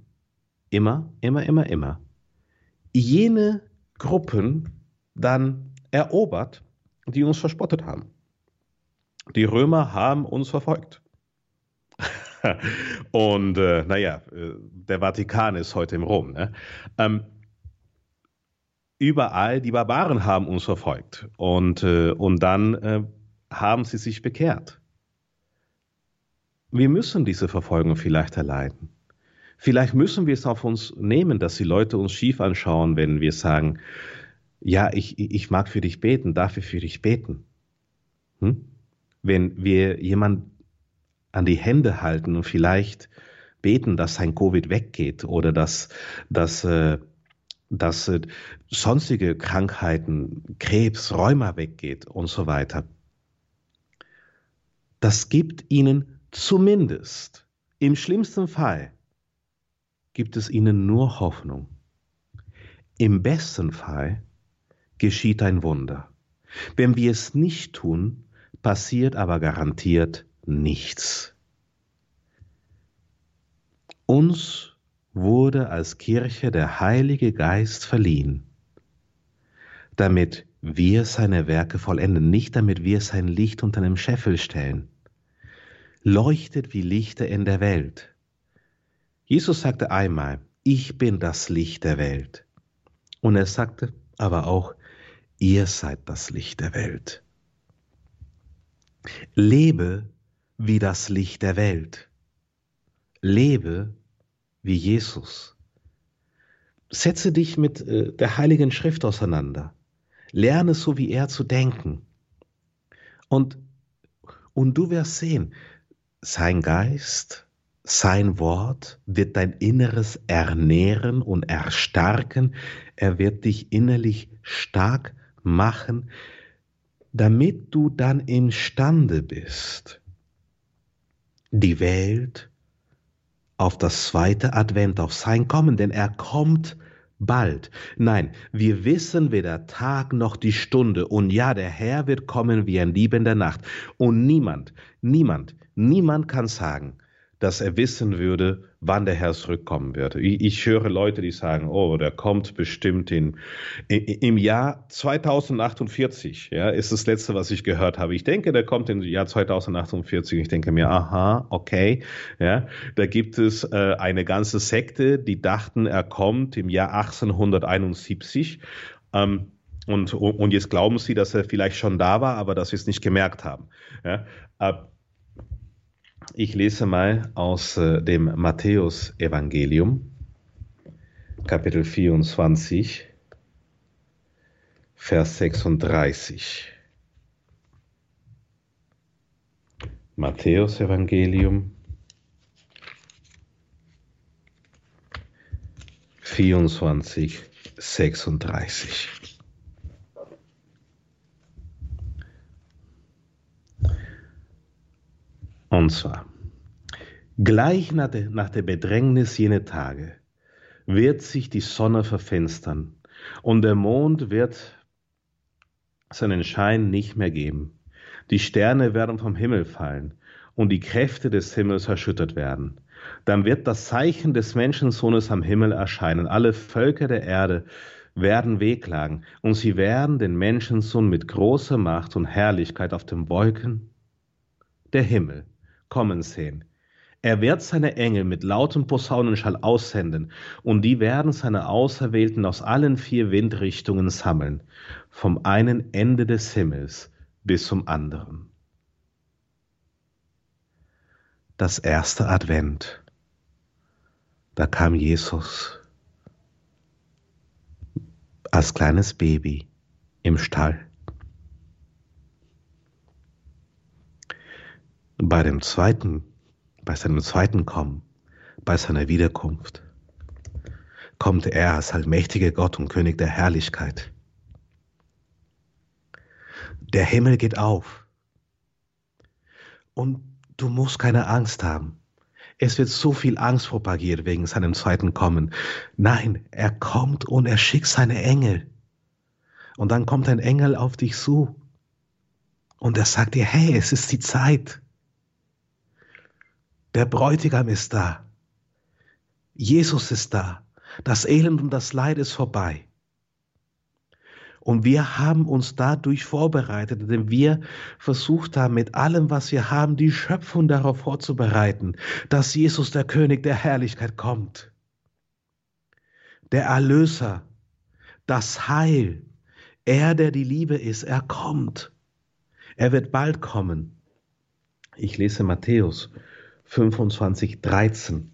immer, immer, immer, immer jene Gruppen dann erobert, die uns verspottet haben. Die Römer haben uns verfolgt. Und äh, naja, äh, der Vatikan ist heute im Rom. Ne? Ähm, überall die Barbaren haben uns verfolgt. Und, äh, und dann äh, haben sie sich bekehrt. Wir müssen diese Verfolgung vielleicht erleiden. Vielleicht müssen wir es auf uns nehmen, dass die Leute uns schief anschauen, wenn wir sagen, ja, ich, ich mag für dich beten, darf ich für dich beten? Hm? Wenn wir jemand an die Hände halten und vielleicht beten, dass sein Covid weggeht oder dass, dass, äh, dass äh, sonstige Krankheiten, Krebs, Rheuma weggeht und so weiter. Das gibt ihnen zumindest, im schlimmsten Fall, gibt es ihnen nur Hoffnung. Im besten Fall geschieht ein Wunder. Wenn wir es nicht tun, passiert aber garantiert nichts. Uns wurde als Kirche der Heilige Geist verliehen, damit wir seine Werke vollenden, nicht damit wir sein Licht unter einem Scheffel stellen. Leuchtet wie Lichter in der Welt. Jesus sagte einmal, ich bin das Licht der Welt. Und er sagte aber auch, ihr seid das Licht der Welt. Lebe wie das Licht der Welt. Lebe wie Jesus. Setze dich mit äh, der Heiligen Schrift auseinander. Lerne so wie er zu denken. Und, und du wirst sehen, sein Geist, sein Wort wird dein Inneres ernähren und erstarken. Er wird dich innerlich stark machen, damit du dann imstande bist, die Welt auf das zweite Advent, auf sein Kommen, denn er kommt bald. Nein, wir wissen weder Tag noch die Stunde. Und ja, der Herr wird kommen wie ein liebender Nacht. Und niemand, niemand, niemand kann sagen, dass er wissen würde, wann der Herr zurückkommen wird. Ich, ich höre Leute, die sagen, oh, der kommt bestimmt in, in, im Jahr 2048. Ja, ist das letzte, was ich gehört habe. Ich denke, der kommt im Jahr 2048. Ich denke mir, aha, okay. Ja, da gibt es äh, eine ganze Sekte, die dachten, er kommt im Jahr 1871. Ähm, und, und jetzt glauben sie, dass er vielleicht schon da war, aber dass sie es nicht gemerkt haben. Ja, ich lese mal aus äh, dem Matthäus-Evangelium, Kapitel 24, Vers 36. Matthäus-Evangelium 24, 36. Und zwar, gleich nach der, nach der Bedrängnis jener Tage wird sich die Sonne verfinstern und der Mond wird seinen Schein nicht mehr geben. Die Sterne werden vom Himmel fallen und die Kräfte des Himmels erschüttert werden. Dann wird das Zeichen des Menschensohnes am Himmel erscheinen. Alle Völker der Erde werden wehklagen und sie werden den Menschensohn mit großer Macht und Herrlichkeit auf den Wolken der Himmel kommen sehen. Er wird seine Engel mit lautem Posaunenschall aussenden, und die werden seine Auserwählten aus allen vier Windrichtungen sammeln, vom einen Ende des Himmels bis zum anderen. Das erste Advent, da kam Jesus als kleines Baby im Stall. Bei dem zweiten, bei seinem zweiten Kommen, bei seiner Wiederkunft, kommt er als allmächtiger Gott und König der Herrlichkeit. Der Himmel geht auf. Und du musst keine Angst haben. Es wird so viel Angst propagiert wegen seinem zweiten Kommen. Nein, er kommt und er schickt seine Engel. Und dann kommt ein Engel auf dich zu. Und er sagt dir, hey, es ist die Zeit. Der Bräutigam ist da. Jesus ist da. Das Elend und das Leid ist vorbei. Und wir haben uns dadurch vorbereitet, indem wir versucht haben, mit allem, was wir haben, die Schöpfung darauf vorzubereiten, dass Jesus, der König der Herrlichkeit, kommt. Der Erlöser, das Heil, er, der die Liebe ist, er kommt. Er wird bald kommen. Ich lese Matthäus 25, 13.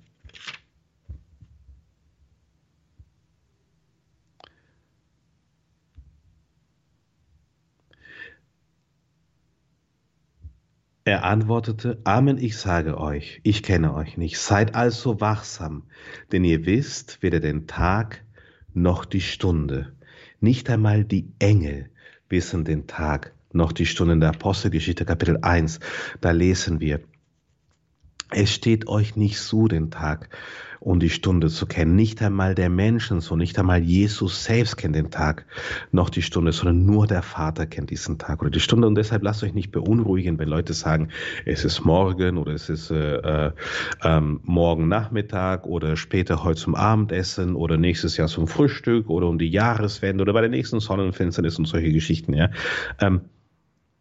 Er antwortete, Amen, ich sage euch, ich kenne euch nicht. Seid also wachsam, denn ihr wisst weder den Tag noch die Stunde. Nicht einmal die Engel wissen den Tag, noch die Stunde in der Apostelgeschichte Kapitel 1. Da lesen wir, es steht euch nicht zu, den Tag und die Stunde zu kennen. Nicht einmal der Menschensohn, nicht einmal Jesus selbst kennt den Tag, noch die Stunde, sondern nur der Vater kennt diesen Tag oder die Stunde. Und deshalb lasst euch nicht beunruhigen, wenn Leute sagen, es ist morgen oder es ist äh, äh, ähm, morgen Nachmittag oder später heute zum Abendessen oder nächstes Jahr zum Frühstück oder um die Jahreswende oder bei der nächsten Sonnenfinsternis und solche Geschichten. Ja. Ähm,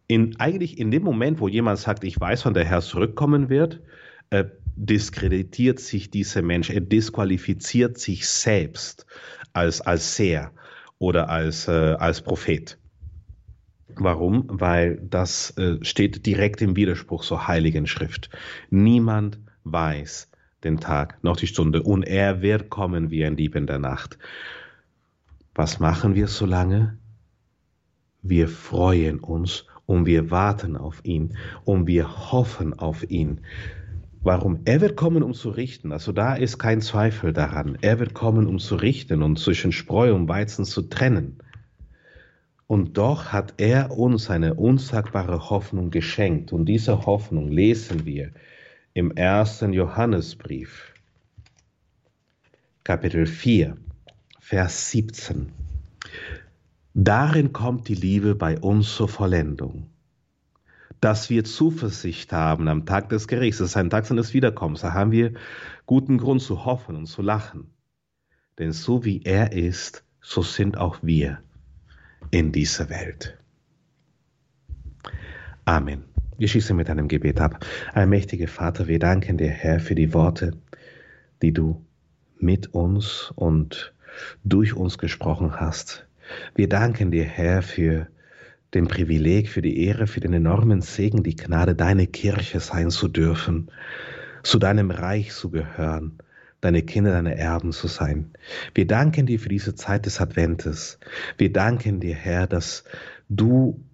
in, eigentlich in dem Moment, wo jemand sagt, ich weiß, wann der Herr zurückkommen wird, äh, diskreditiert sich dieser Mensch, er disqualifiziert sich selbst als, als Seher oder als, äh, als Prophet. Warum? Weil das äh, steht direkt im Widerspruch zur Heiligen Schrift. Niemand weiß den Tag noch die Stunde und er wird kommen wie ein Dieb in der Nacht. Was machen wir so lange? Wir freuen uns und wir warten auf ihn und wir hoffen auf ihn. Warum? Er wird kommen, um zu richten. Also da ist kein Zweifel daran. Er wird kommen, um zu richten und zwischen Spreu und Weizen zu trennen. Und doch hat er uns eine unsagbare Hoffnung geschenkt. Und diese Hoffnung lesen wir im ersten Johannesbrief, Kapitel 4, Vers 17. Darin kommt die Liebe bei uns zur Vollendung dass wir Zuversicht haben am Tag des Gerichts, das ist ein Tag seines Wiederkommens, da haben wir guten Grund zu hoffen und zu lachen. Denn so wie er ist, so sind auch wir in dieser Welt. Amen. Wir schließen mit einem Gebet ab. Allmächtiger Vater, wir danken dir, Herr, für die Worte, die du mit uns und durch uns gesprochen hast. Wir danken dir, Herr, für dem Privileg, für die Ehre, für den enormen Segen, die Gnade, deine Kirche sein zu dürfen, zu deinem Reich zu gehören, deine Kinder, deine Erben zu sein. Wir danken dir für diese Zeit des Adventes. Wir danken dir, Herr, dass du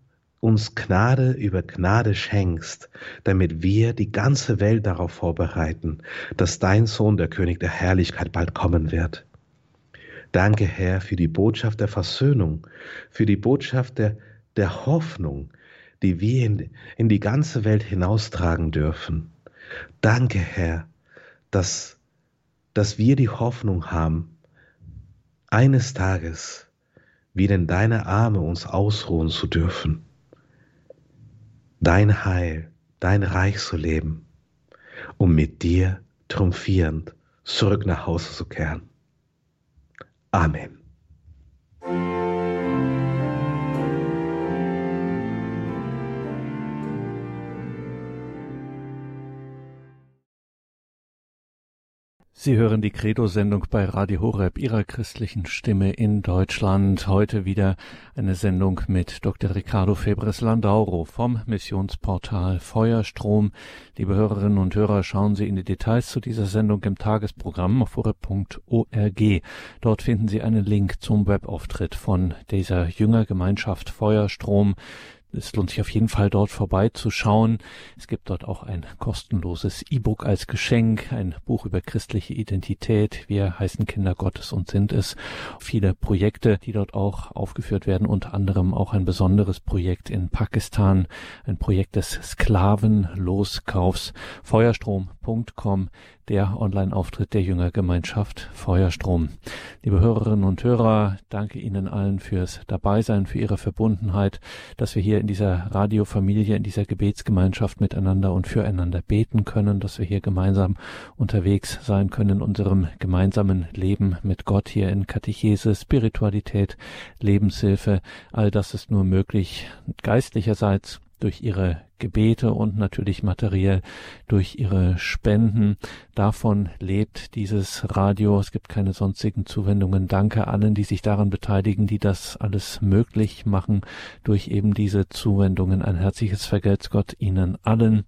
uns Gnade über Gnade schenkst, damit wir die ganze Welt darauf vorbereiten, dass dein Sohn, der König der Herrlichkeit, bald kommen wird. Danke, Herr, für die Botschaft der Versöhnung, für die Botschaft der der Hoffnung, die wir in, in die ganze Welt hinaustragen dürfen. Danke, Herr, dass, dass wir die Hoffnung haben, eines Tages wieder in deine Arme uns ausruhen zu dürfen, dein Heil, dein Reich zu leben, um mit dir triumphierend zurück nach Hause zu kehren. Amen. Sie hören die Credo-Sendung bei Radio Horeb, Ihrer christlichen Stimme in Deutschland. Heute wieder eine Sendung mit Dr. Ricardo Febres Landauro vom Missionsportal Feuerstrom. Liebe Hörerinnen und Hörer, schauen Sie in die Details zu dieser Sendung im Tagesprogramm auf horeb.org. Dort finden Sie einen Link zum Webauftritt von dieser Jüngergemeinschaft Feuerstrom. Es lohnt sich auf jeden Fall dort vorbeizuschauen. Es gibt dort auch ein kostenloses E-Book als Geschenk, ein Buch über christliche Identität. Wir heißen Kinder Gottes und sind es. Viele Projekte, die dort auch aufgeführt werden, unter anderem auch ein besonderes Projekt in Pakistan, ein Projekt des Sklavenloskaufs. Feuerstrom.com der Online-Auftritt der Jüngergemeinschaft Feuerstrom. Liebe Hörerinnen und Hörer, danke Ihnen allen fürs Dabeisein, für Ihre Verbundenheit, dass wir hier in dieser Radiofamilie, in dieser Gebetsgemeinschaft miteinander und füreinander beten können, dass wir hier gemeinsam unterwegs sein können in unserem gemeinsamen Leben mit Gott hier in Katechese, Spiritualität, Lebenshilfe. All das ist nur möglich geistlicherseits durch ihre Gebete und natürlich materiell durch ihre Spenden. Davon lebt dieses Radio. Es gibt keine sonstigen Zuwendungen. Danke allen, die sich daran beteiligen, die das alles möglich machen durch eben diese Zuwendungen. Ein herzliches Vergelt's Gott Ihnen allen.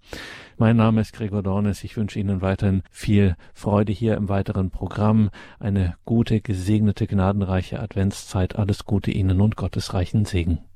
Mein Name ist Gregor Dornes. Ich wünsche Ihnen weiterhin viel Freude hier im weiteren Programm. Eine gute, gesegnete, gnadenreiche Adventszeit. Alles Gute Ihnen und Gottes reichen Segen.